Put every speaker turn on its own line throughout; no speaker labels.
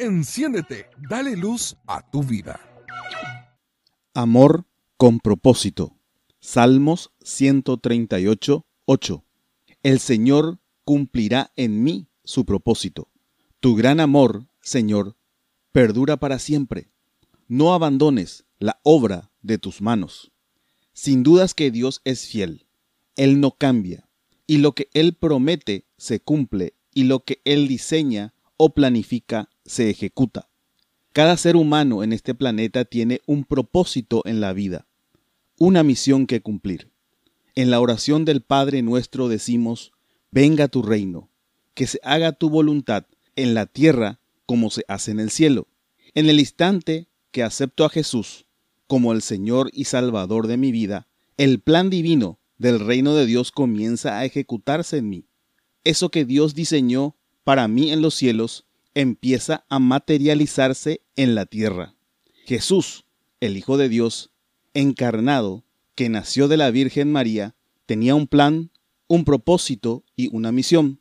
Enciéndete, dale luz a tu vida.
Amor con propósito. Salmos 138, 8. El Señor cumplirá en mí su propósito. Tu gran amor, Señor, perdura para siempre. No abandones la obra de tus manos. Sin dudas que Dios es fiel. Él no cambia. Y lo que Él promete se cumple y lo que Él diseña o planifica se ejecuta. Cada ser humano en este planeta tiene un propósito en la vida, una misión que cumplir. En la oración del Padre nuestro decimos, venga tu reino, que se haga tu voluntad en la tierra como se hace en el cielo. En el instante que acepto a Jesús como el Señor y Salvador de mi vida, el plan divino del reino de Dios comienza a ejecutarse en mí. Eso que Dios diseñó para mí en los cielos empieza a materializarse en la tierra. Jesús, el Hijo de Dios, encarnado, que nació de la Virgen María, tenía un plan, un propósito y una misión,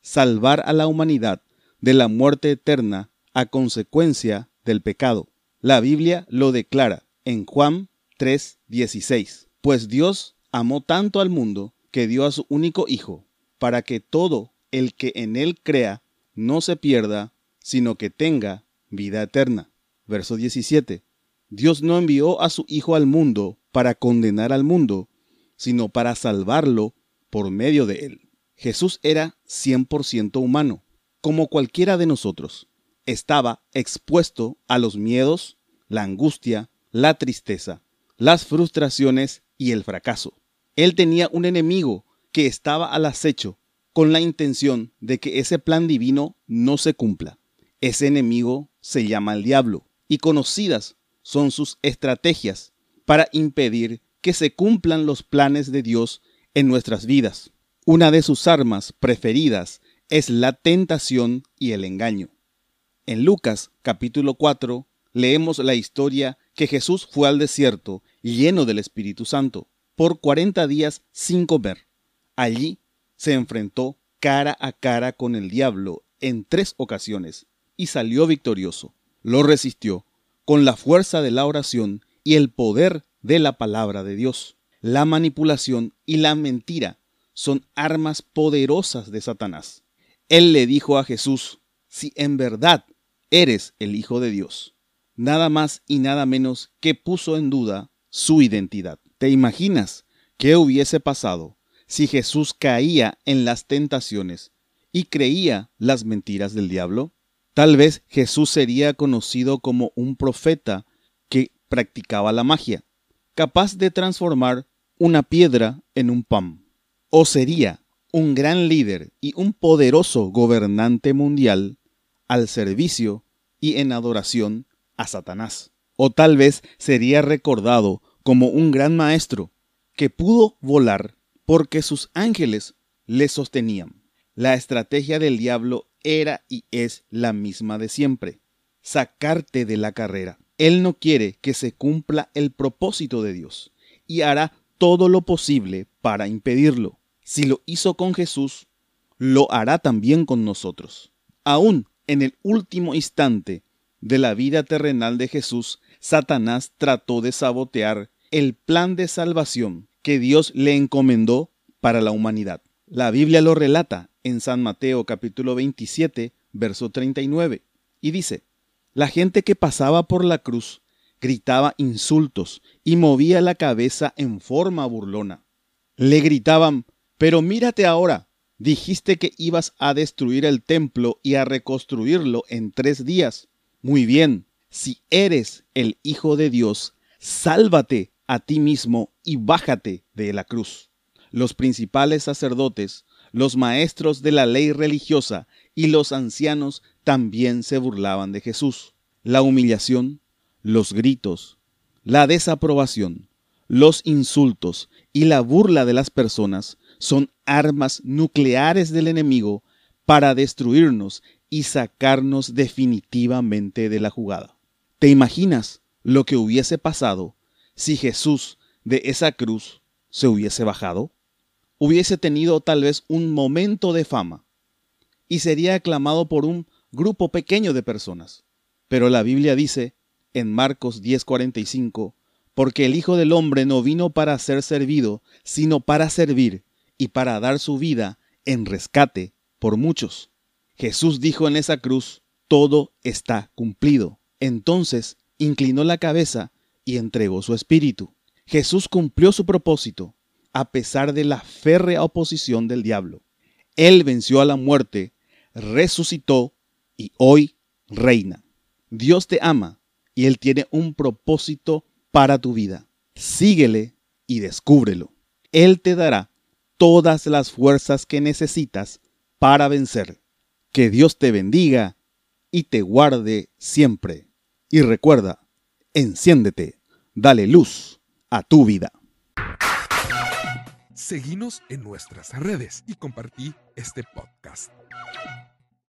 salvar a la humanidad de la muerte eterna a consecuencia del pecado. La Biblia lo declara en Juan 3:16, pues Dios amó tanto al mundo que dio a su único Hijo, para que todo el que en él crea no se pierda, sino que tenga vida eterna. Verso 17. Dios no envió a su Hijo al mundo para condenar al mundo, sino para salvarlo por medio de él. Jesús era 100% humano, como cualquiera de nosotros. Estaba expuesto a los miedos, la angustia, la tristeza, las frustraciones y el fracaso. Él tenía un enemigo que estaba al acecho con la intención de que ese plan divino no se cumpla. Ese enemigo se llama el diablo y conocidas son sus estrategias para impedir que se cumplan los planes de Dios en nuestras vidas. Una de sus armas preferidas es la tentación y el engaño. En Lucas capítulo 4 leemos la historia que Jesús fue al desierto lleno del Espíritu Santo por 40 días sin comer. Allí se enfrentó cara a cara con el diablo en tres ocasiones y salió victorioso. Lo resistió con la fuerza de la oración y el poder de la palabra de Dios. La manipulación y la mentira son armas poderosas de Satanás. Él le dijo a Jesús, si en verdad eres el Hijo de Dios, nada más y nada menos que puso en duda su identidad. ¿Te imaginas qué hubiese pasado si Jesús caía en las tentaciones y creía las mentiras del diablo? Tal vez Jesús sería conocido como un profeta que practicaba la magia, capaz de transformar una piedra en un pan. O sería un gran líder y un poderoso gobernante mundial al servicio y en adoración a Satanás. O tal vez sería recordado como un gran maestro que pudo volar porque sus ángeles le sostenían. La estrategia del diablo era y es la misma de siempre, sacarte de la carrera. Él no quiere que se cumpla el propósito de Dios y hará todo lo posible para impedirlo. Si lo hizo con Jesús, lo hará también con nosotros. Aún en el último instante de la vida terrenal de Jesús, Satanás trató de sabotear el plan de salvación que Dios le encomendó para la humanidad. La Biblia lo relata en San Mateo capítulo 27, verso 39, y dice, la gente que pasaba por la cruz gritaba insultos y movía la cabeza en forma burlona. Le gritaban, pero mírate ahora, dijiste que ibas a destruir el templo y a reconstruirlo en tres días. Muy bien, si eres el Hijo de Dios, sálvate a ti mismo y bájate de la cruz. Los principales sacerdotes los maestros de la ley religiosa y los ancianos también se burlaban de Jesús. La humillación, los gritos, la desaprobación, los insultos y la burla de las personas son armas nucleares del enemigo para destruirnos y sacarnos definitivamente de la jugada. ¿Te imaginas lo que hubiese pasado si Jesús de esa cruz se hubiese bajado? hubiese tenido tal vez un momento de fama y sería aclamado por un grupo pequeño de personas. Pero la Biblia dice en Marcos 10:45, porque el Hijo del Hombre no vino para ser servido, sino para servir y para dar su vida en rescate por muchos. Jesús dijo en esa cruz, todo está cumplido. Entonces inclinó la cabeza y entregó su espíritu. Jesús cumplió su propósito, a pesar de la férrea oposición del diablo. Él venció a la muerte, resucitó y hoy reina. Dios te ama y Él tiene un propósito para tu vida. Síguele y descúbrelo. Él te dará todas las fuerzas que necesitas para vencer. Que Dios te bendiga y te guarde siempre. Y recuerda, enciéndete, dale luz a tu vida.
Seguimos en nuestras redes y compartí este podcast.